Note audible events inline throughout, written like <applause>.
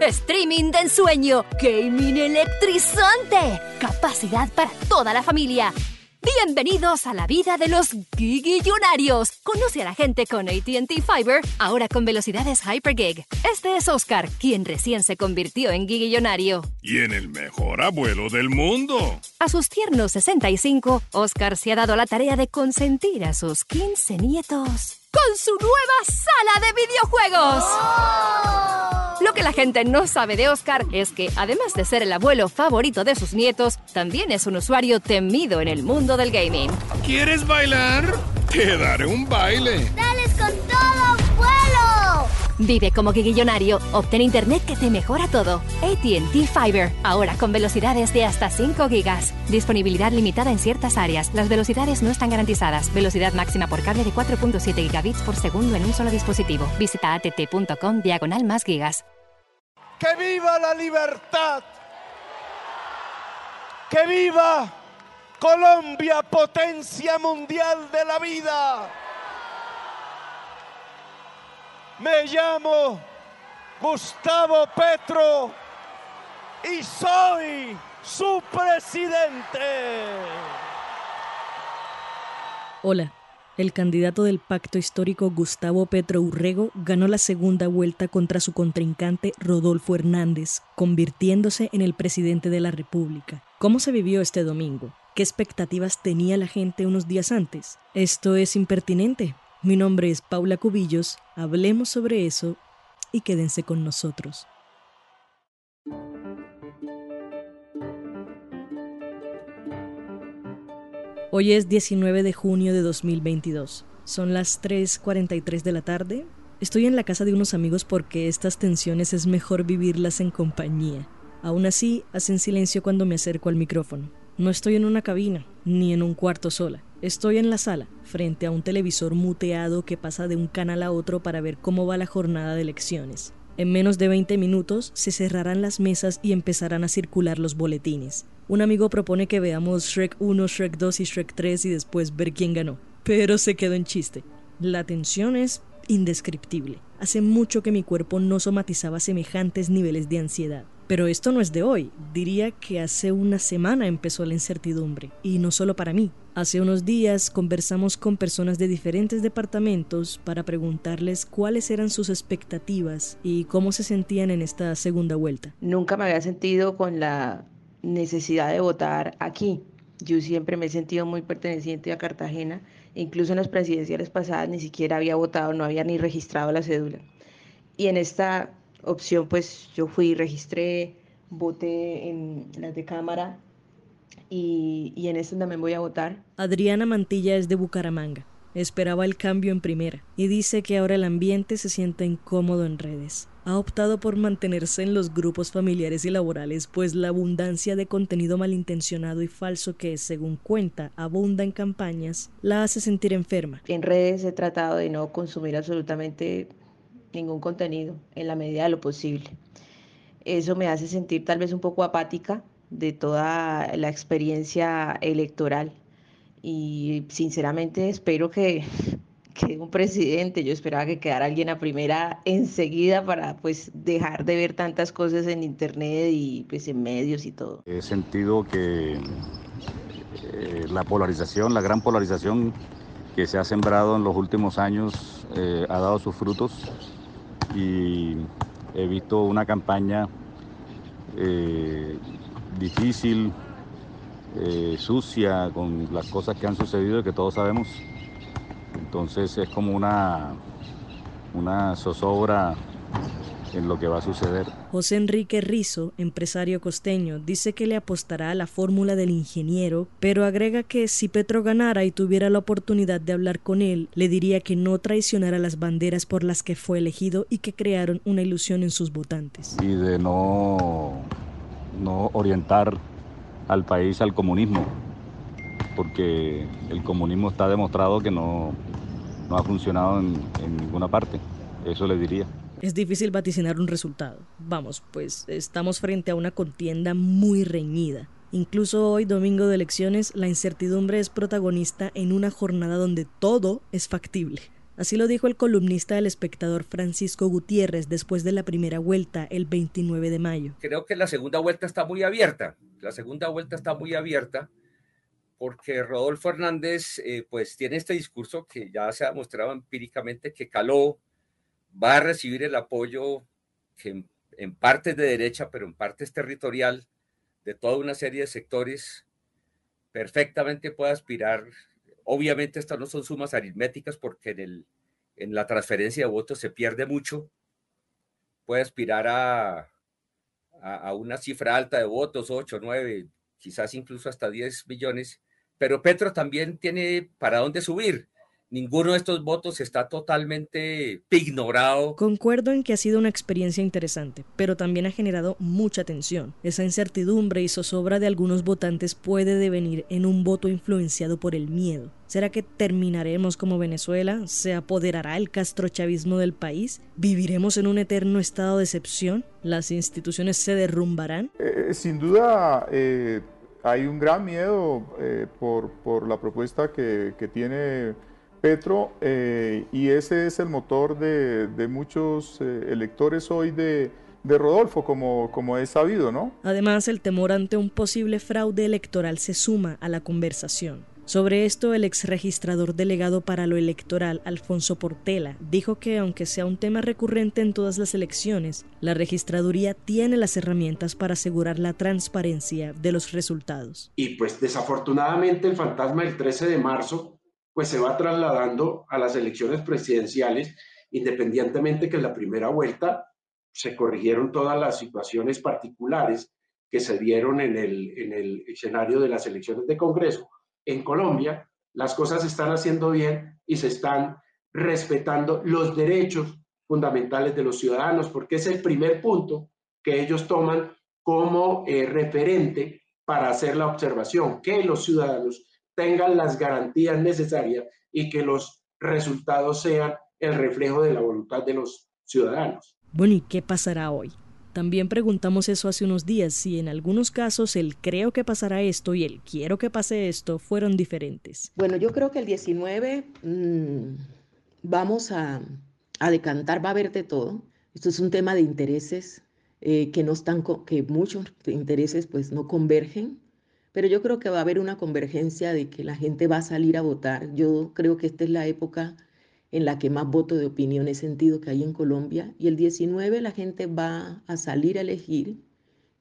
Streaming de ensueño, gaming electrizante, capacidad para toda la familia. Bienvenidos a la vida de los gigillonarios. Conoce a la gente con ATT Fiber, ahora con velocidades Hypergig. Este es Oscar, quien recién se convirtió en gigillonario. Y en el mejor abuelo del mundo. A sus tiernos 65, Oscar se ha dado la tarea de consentir a sus 15 nietos con su nueva sala de videojuegos. Lo que la gente no sabe de Oscar es que, además de ser el abuelo favorito de sus nietos, también es un usuario temido en el mundo del gaming. ¿Quieres bailar? Te daré un baile. ¡Dales con todo, abuelo! Vive como guiguillonario. Obtén internet que te mejora todo. ATT Fiber. Ahora con velocidades de hasta 5 gigas. Disponibilidad limitada en ciertas áreas. Las velocidades no están garantizadas. Velocidad máxima por cable de 4.7 gigabits por segundo en un solo dispositivo. Visita att.com diagonal más gigas. ¡Que viva la libertad! ¡Que viva Colombia, potencia mundial de la vida! Me llamo Gustavo Petro y soy su presidente. Hola, el candidato del pacto histórico Gustavo Petro Urrego ganó la segunda vuelta contra su contrincante Rodolfo Hernández, convirtiéndose en el presidente de la República. ¿Cómo se vivió este domingo? ¿Qué expectativas tenía la gente unos días antes? Esto es impertinente. Mi nombre es Paula Cubillos, hablemos sobre eso y quédense con nosotros. Hoy es 19 de junio de 2022. Son las 3.43 de la tarde. Estoy en la casa de unos amigos porque estas tensiones es mejor vivirlas en compañía. Aún así, hacen silencio cuando me acerco al micrófono. No estoy en una cabina, ni en un cuarto sola. Estoy en la sala, frente a un televisor muteado que pasa de un canal a otro para ver cómo va la jornada de elecciones. En menos de 20 minutos se cerrarán las mesas y empezarán a circular los boletines. Un amigo propone que veamos Shrek 1, Shrek 2 y Shrek 3 y después ver quién ganó. Pero se quedó en chiste. La tensión es indescriptible. Hace mucho que mi cuerpo no somatizaba semejantes niveles de ansiedad. Pero esto no es de hoy, diría que hace una semana empezó la incertidumbre, y no solo para mí. Hace unos días conversamos con personas de diferentes departamentos para preguntarles cuáles eran sus expectativas y cómo se sentían en esta segunda vuelta. Nunca me había sentido con la necesidad de votar aquí. Yo siempre me he sentido muy perteneciente a Cartagena, incluso en las presidenciales pasadas ni siquiera había votado, no había ni registrado la cédula. Y en esta opción, pues yo fui, registré, voté en las de cámara y, y en esta también voy a votar. Adriana Mantilla es de Bucaramanga. Esperaba el cambio en primera y dice que ahora el ambiente se siente incómodo en redes. Ha optado por mantenerse en los grupos familiares y laborales, pues la abundancia de contenido malintencionado y falso que, según cuenta, abunda en campañas, la hace sentir enferma. En redes he tratado de no consumir absolutamente ningún contenido en la medida de lo posible. Eso me hace sentir tal vez un poco apática de toda la experiencia electoral y sinceramente espero que, <laughs> que un presidente, yo esperaba que quedara alguien a primera enseguida para pues dejar de ver tantas cosas en internet y pues en medios y todo. He sentido que eh, la polarización, la gran polarización que se ha sembrado en los últimos años eh, ha dado sus frutos y he visto una campaña eh, difícil, eh, sucia, con las cosas que han sucedido y que todos sabemos. Entonces es como una, una zozobra en lo que va a suceder. José Enrique Rizo, empresario costeño, dice que le apostará a la fórmula del ingeniero, pero agrega que si Petro ganara y tuviera la oportunidad de hablar con él, le diría que no traicionara las banderas por las que fue elegido y que crearon una ilusión en sus votantes. Y de no, no orientar al país al comunismo, porque el comunismo está demostrado que no, no ha funcionado en, en ninguna parte. Eso le diría. Es difícil vaticinar un resultado. Vamos, pues estamos frente a una contienda muy reñida. Incluso hoy, domingo de elecciones, la incertidumbre es protagonista en una jornada donde todo es factible. Así lo dijo el columnista del espectador Francisco Gutiérrez después de la primera vuelta el 29 de mayo. Creo que la segunda vuelta está muy abierta. La segunda vuelta está muy abierta porque Rodolfo Hernández eh, pues tiene este discurso que ya se ha demostrado empíricamente que caló va a recibir el apoyo que en, parte es de derecha, pero en parte es territorial, de toda una serie de sectores, perfectamente puede aspirar. Obviamente estas no son sumas aritméticas porque en, el, en la transferencia de votos se pierde mucho. Puede aspirar a, a, una cifra alta de votos, 8, 9, quizás incluso hasta 10 millones, pero Petro también tiene para dónde subir ninguno de estos votos está totalmente ignorado. Concuerdo en que ha sido una experiencia interesante, pero también ha generado mucha tensión. Esa incertidumbre y zozobra de algunos votantes puede devenir en un voto influenciado por el miedo. ¿Será que terminaremos como Venezuela? ¿Se apoderará el castrochavismo del país? ¿Viviremos en un eterno estado de excepción? ¿Las instituciones se derrumbarán? Eh, eh, sin duda eh, hay un gran miedo por, por, la propuesta que, que tiene Petro, eh, y ese es el motor de, muchos eh, electores hoy de, Rodolfo, como, como es sabido, ¿no? Además, el temor ante un posible fraude electoral se suma a la conversación. Sobre esto, el ex registrador delegado para lo electoral, Alfonso Portela, dijo que aunque sea un tema recurrente en todas las elecciones, la registraduría tiene las herramientas para asegurar la transparencia de los resultados. Y pues desafortunadamente el fantasma del 13 de marzo pues se va trasladando a las elecciones presidenciales, independientemente que en la primera vuelta se corrigieron todas las situaciones particulares que se dieron en el, en el escenario de las elecciones de Congreso. En Colombia, las cosas se están haciendo bien y se están respetando los derechos fundamentales de los ciudadanos, porque es el primer punto que ellos toman como eh, referente para hacer la observación, que los ciudadanos tengan las garantías necesarias y que los resultados sean el reflejo de la voluntad de los ciudadanos. Bueno, ¿y qué pasará hoy? También preguntamos eso hace unos días, si en algunos casos el creo que pasará esto y el quiero que pase esto fueron diferentes. Bueno, yo creo que el 19 mm, vamos a, decantar, va a haber de todo. Esto es un tema de intereses eh, que no están, que muchos intereses pues no convergen pero yo creo que va a haber una convergencia de que la gente va a salir a votar. Yo creo que esta es la época en la que más voto de opinión he sentido que hay en Colombia. Y el 19 la gente va a salir a elegir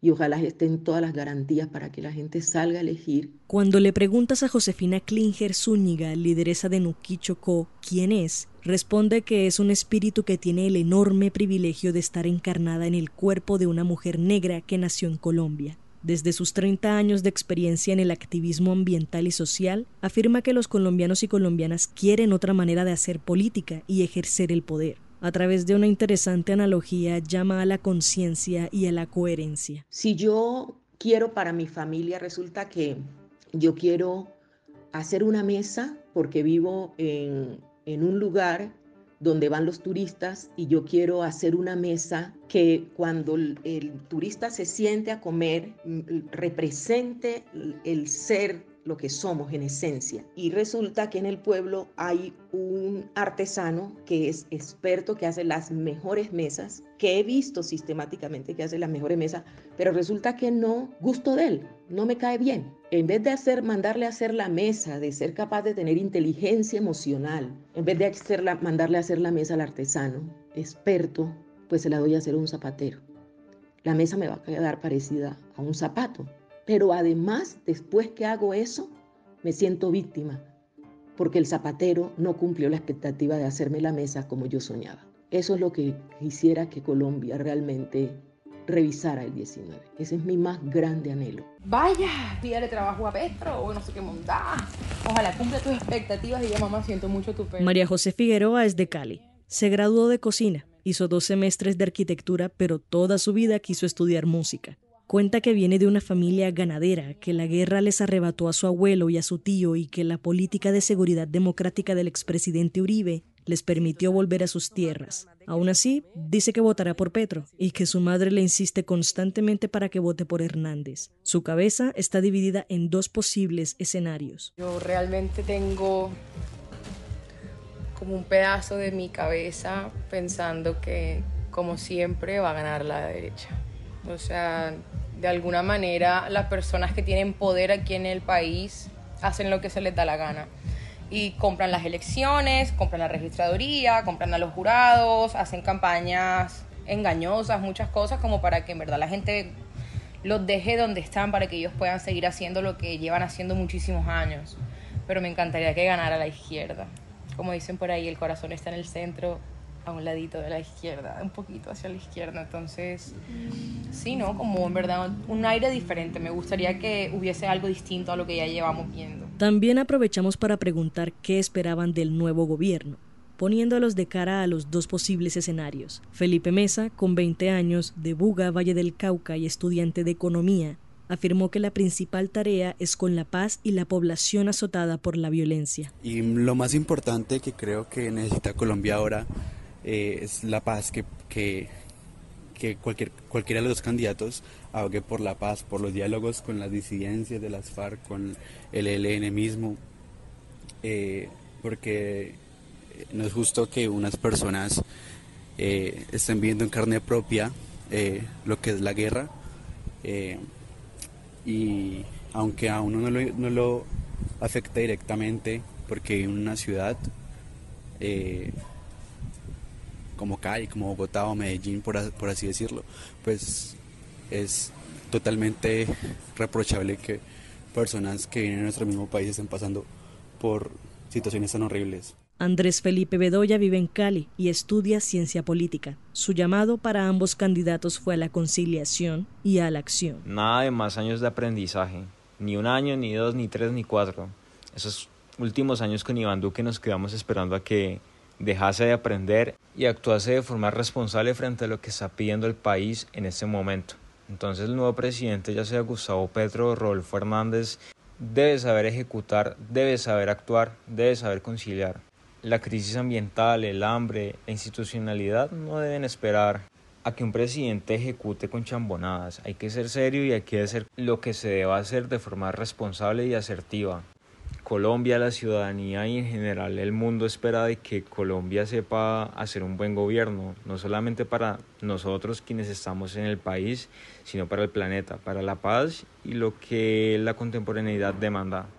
y ojalá estén todas las garantías para que la gente salga a elegir. Cuando le preguntas a Josefina Klinger Zúñiga, lideresa de Nuquichocó, quién es, responde que es un espíritu que tiene el enorme privilegio de estar encarnada en el cuerpo de una mujer negra que nació en Colombia. Desde sus 30 años de experiencia en el activismo ambiental y social, afirma que los colombianos y colombianas quieren otra manera de hacer política y ejercer el poder. A través de una interesante analogía, llama a la conciencia y a la coherencia. Si yo quiero para mi familia, resulta que yo quiero hacer una mesa porque vivo en, en un lugar donde van los turistas y yo quiero hacer una mesa que cuando el, turista se siente a comer represente el ser lo que somos en esencia. Y resulta que en el pueblo hay un artesano que es experto, que hace las mejores mesas, que he visto sistemáticamente que hace las mejores mesas, pero resulta que no gusto de él, no me cae bien. En vez de hacer, mandarle a hacer la mesa, de ser capaz de tener inteligencia emocional, en vez de hacerla, mandarle a hacer la mesa al artesano, experto, pues se la doy a hacer a un zapatero. La mesa me va a quedar parecida a un zapato. Pero además, después que hago eso, me siento víctima, porque el zapatero no cumplió la expectativa de hacerme la mesa como yo soñaba. Eso es lo que quisiera que Colombia realmente revisara el 19. Ese es mi más grande anhelo. Vaya, pídale trabajo a Petro o no sé qué montar. Ojalá cumpla tus expectativas y ya mamá siento mucho tu pena. María José Figueroa es de Cali. Se graduó de cocina, hizo dos semestres de arquitectura, pero toda su vida quiso estudiar música. Cuenta que viene de una familia ganadera, que la guerra les arrebató a su abuelo y a su tío y que la política de seguridad democrática del expresidente Uribe les permitió volver a sus tierras. Aún así, dice que votará por Petro y que su madre le insiste constantemente para que vote por Hernández. Su cabeza está dividida en dos posibles escenarios. Yo realmente tengo como un pedazo de mi cabeza pensando que, como siempre, va a ganar la derecha. O sea, de alguna manera las personas que tienen poder aquí en el país hacen lo que se les da la gana. Y compran las elecciones, compran la registraduría, compran a los jurados, hacen campañas engañosas, muchas cosas como para que en verdad la gente los deje donde están para que ellos puedan seguir haciendo lo que llevan haciendo muchísimos años. Pero me encantaría que ganara la izquierda. Como dicen por ahí, el corazón está en el centro a un ladito de la izquierda, un poquito hacia la izquierda. Entonces, sí, ¿no? Como en verdad un aire diferente. Me gustaría que hubiese algo distinto a lo que ya llevamos viendo. También aprovechamos para preguntar qué esperaban del nuevo gobierno, poniéndolos de cara a los dos posibles escenarios. Felipe Mesa, con 20 años, de Buga, Valle del Cauca y estudiante de economía, afirmó que la principal tarea es con la paz y la población azotada por la violencia. Y lo más importante que creo que necesita Colombia ahora eh, es la paz, que, que, cualquier, cualquiera de los candidatos abogue por la paz, por los diálogos con las disidencias de las FARC, con el ELN mismo, eh, porque no es justo que unas personas eh, estén viendo en carne propia lo que es la guerra y aunque a uno no lo, no lo afecta directamente porque en una ciudad eh, como Cali, como Bogotá o Medellín, por, así decirlo, pues es totalmente reprochable que personas que vienen de nuestro mismo país estén pasando por situaciones tan horribles. Andrés Felipe Bedoya vive en Cali y estudia ciencia política. Su llamado para ambos candidatos fue a la conciliación y a la acción. Nada de más años de aprendizaje, ni un año, ni dos, ni tres, ni cuatro. Esos últimos años con Iván Duque nos quedamos esperando a que dejase de aprender y actuase de forma responsable frente a lo que está pidiendo el país en este momento. Entonces el nuevo presidente, ya sea Gustavo Petro o Rodolfo Hernández, debe saber ejecutar, debe saber actuar, debe saber conciliar. La crisis ambiental, el hambre, la institucionalidad no deben esperar a que un presidente ejecute con chambonadas. Hay que ser serio y hay que hacer lo que se deba hacer de forma responsable y asertiva. Colombia, la ciudadanía y en general el mundo espera de que Colombia sepa hacer un buen gobierno, no solamente para nosotros quienes estamos en el país, sino para el planeta, para la paz y lo que la contemporaneidad demanda.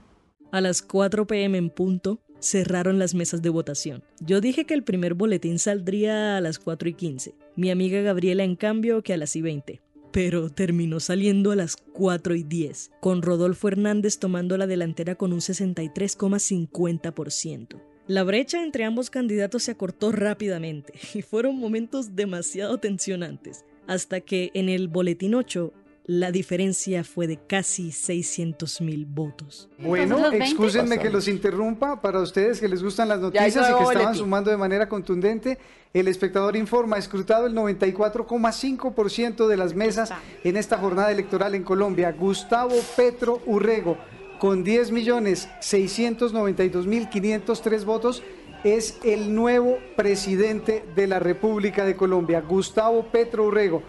A las 4 pm en punto, cerraron las mesas de votación. Yo dije que el primer boletín saldría a las 4 y 15. Mi amiga Gabriela, en cambio, que a las y 20 pero terminó saliendo a las 4 y 10, con Rodolfo Hernández tomando la delantera con un 63,50%. La brecha entre ambos candidatos se acortó rápidamente y fueron momentos demasiado tensionantes, hasta que en el Boletín 8 la diferencia fue de casi 600 mil votos. Bueno, excúsenme que los interrumpa. Para ustedes que les gustan las noticias y que estaban sumando de manera contundente, el espectador informa, escrutado el 94,5% de las mesas en esta jornada electoral en Colombia. Gustavo Petro Urrego, con 10 millones 692 mil 503 votos, es el nuevo presidente de la República de Colombia. Gustavo Petro Urrego.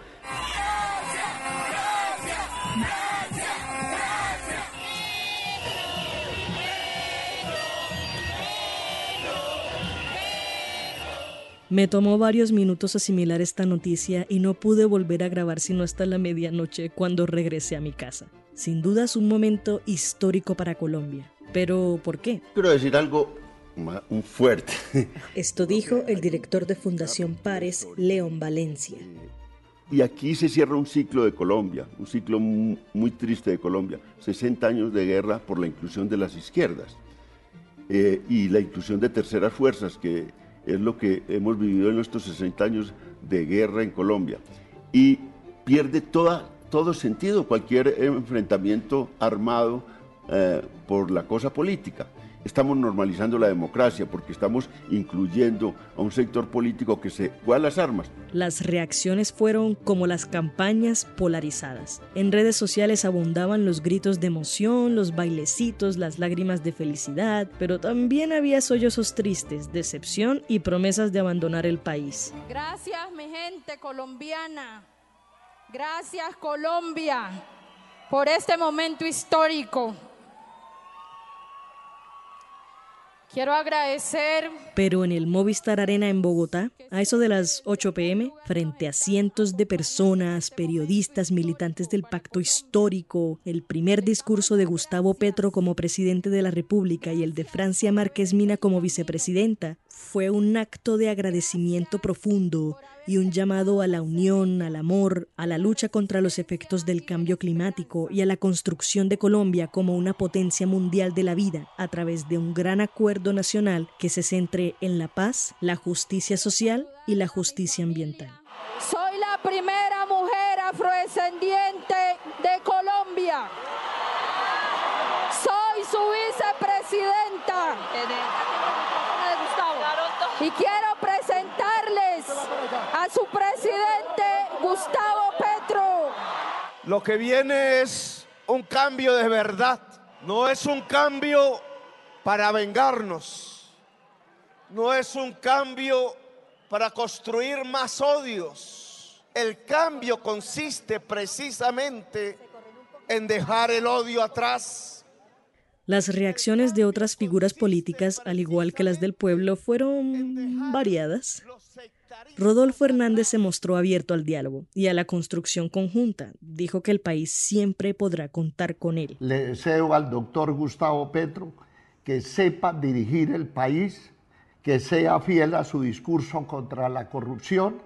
Me tomó varios minutos asimilar esta noticia y no pude volver a grabar sino hasta la medianoche cuando regresé a mi casa. Sin duda es un momento histórico para Colombia. Pero ¿por qué? Quiero decir algo fuerte. <laughs> Esto dijo el director de Fundación Pares, León Valencia. Y aquí se cierra un ciclo de Colombia, un ciclo muy, triste de Colombia, 60 años de guerra por la inclusión de las izquierdas eh, y la inclusión de terceras fuerzas, que es lo que hemos vivido en nuestros 60 años de guerra en Colombia. Y pierde toda, todo sentido cualquier enfrentamiento armado eh, por la cosa política estamos normalizando la democracia porque estamos incluyendo a un sector político que se fue a las armas. Las reacciones fueron como las campañas polarizadas. En redes sociales abundaban los gritos de emoción, los bailecitos, las lágrimas de felicidad, pero también había sollozos tristes, decepción y promesas de abandonar el país. Gracias mi gente colombiana. Gracias Colombia por este momento histórico Quiero agradecer. Pero en el Movistar Arena en Bogotá, a eso de las 8 pm, frente a cientos de personas, periodistas, militantes del pacto histórico, el primer discurso de Gustavo Petro como presidente de la República y el de Francia Márquez Mina como vicepresidenta, fue un acto de agradecimiento profundo y un llamado a la unión, al amor, a la lucha contra los efectos del cambio climático y a la construcción de Colombia como una potencia mundial de la vida a través de un gran acuerdo nacional que se centre en la paz, la justicia social y la justicia ambiental. Soy la primera mujer afrodescendiente de Colombia. Soy su vicepresidenta. Quiero presentarles a su presidente Gustavo Petro. Lo que viene es un cambio de verdad. No es un cambio para vengarnos. No es un cambio para construir más odios. El cambio consiste precisamente en dejar el odio atrás las reacciones de otras figuras políticas, al igual que las del pueblo, fueron variadas. Rodolfo Hernández se mostró abierto al diálogo y a la construcción conjunta. Dijo que el país siempre podrá contar con él. Le deseo al doctor Gustavo Petro que sepa dirigir el país, que sea fiel a su discurso contra la corrupción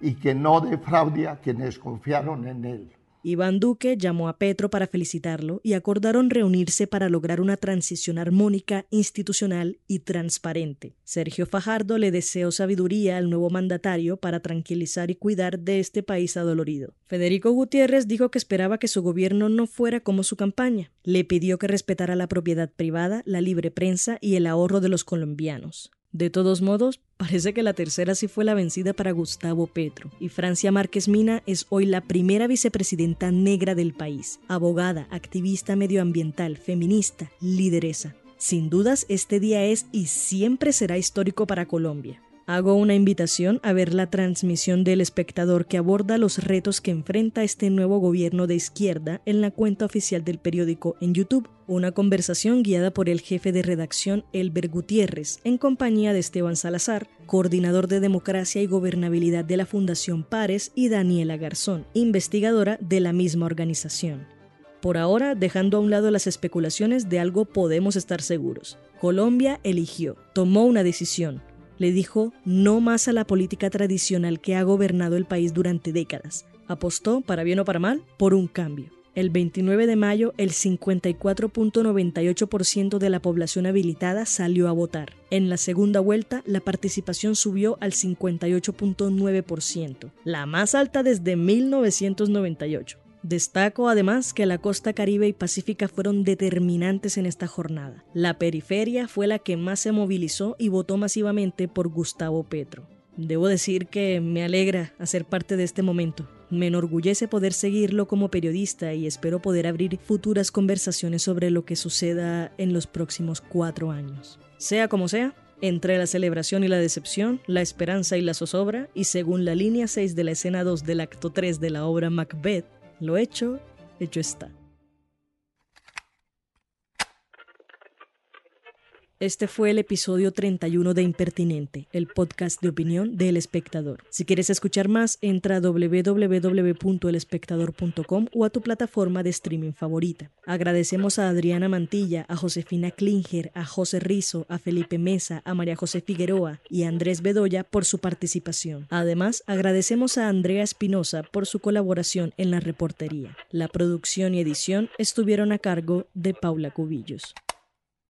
y que no defraude a quienes confiaron en él. Iván Duque llamó a Petro para felicitarlo y acordaron reunirse para lograr una transición armónica, institucional y transparente. Sergio Fajardo le deseó sabiduría al nuevo mandatario para tranquilizar y cuidar de este país adolorido. Federico Gutiérrez dijo que esperaba que su gobierno no fuera como su campaña. Le pidió que respetara la propiedad privada, la libre prensa y el ahorro de los colombianos. De todos modos, parece que la tercera sí fue la vencida para Gustavo Petro, y Francia Márquez Mina es hoy la primera vicepresidenta negra del país, abogada, activista medioambiental, feminista, lideresa. Sin dudas, este día es y siempre será histórico para Colombia. Hago una invitación a ver la transmisión del espectador que aborda los retos que enfrenta este nuevo gobierno de izquierda en la cuenta oficial del periódico en YouTube. Una conversación guiada por el jefe de redacción Elber Gutiérrez en compañía de Esteban Salazar, coordinador de democracia y gobernabilidad de la Fundación Pares, y Daniela Garzón, investigadora de la misma organización. Por ahora, dejando a un lado las especulaciones de algo podemos estar seguros. Colombia eligió, tomó una decisión, le dijo no más a la política tradicional que ha gobernado el país durante décadas. Apostó, para bien o para mal, por un cambio. El 29 de mayo, el 54.98% de la población habilitada salió a votar. En la segunda vuelta, la participación subió al 58.9%, la más alta desde 1998. Destaco además que la costa caribe y pacífica fueron determinantes en esta jornada. La periferia fue la que más se movilizó y votó masivamente por Gustavo Petro. Debo decir que me alegra hacer parte de este momento. Me enorgullece poder seguirlo como periodista y espero poder abrir futuras conversaciones sobre lo que suceda en los próximos cuatro años. Sea como sea, entre la celebración y la decepción, la esperanza y la zozobra, y según la línea 6 de la escena 2 del acto 3 de la obra Macbeth, lo hecho, hecho está. Este fue el episodio 31 de Impertinente, el podcast de opinión del espectador. Si quieres escuchar más, entra a www.elespectador.com o a tu plataforma de streaming favorita. Agradecemos a Adriana Mantilla, a Josefina Klinger, a José Rizo, a Felipe Mesa, a María José Figueroa y a Andrés Bedoya por su participación. Además, agradecemos a Andrea Espinosa por su colaboración en la reportería. La producción y edición estuvieron a cargo de Paula Cubillos.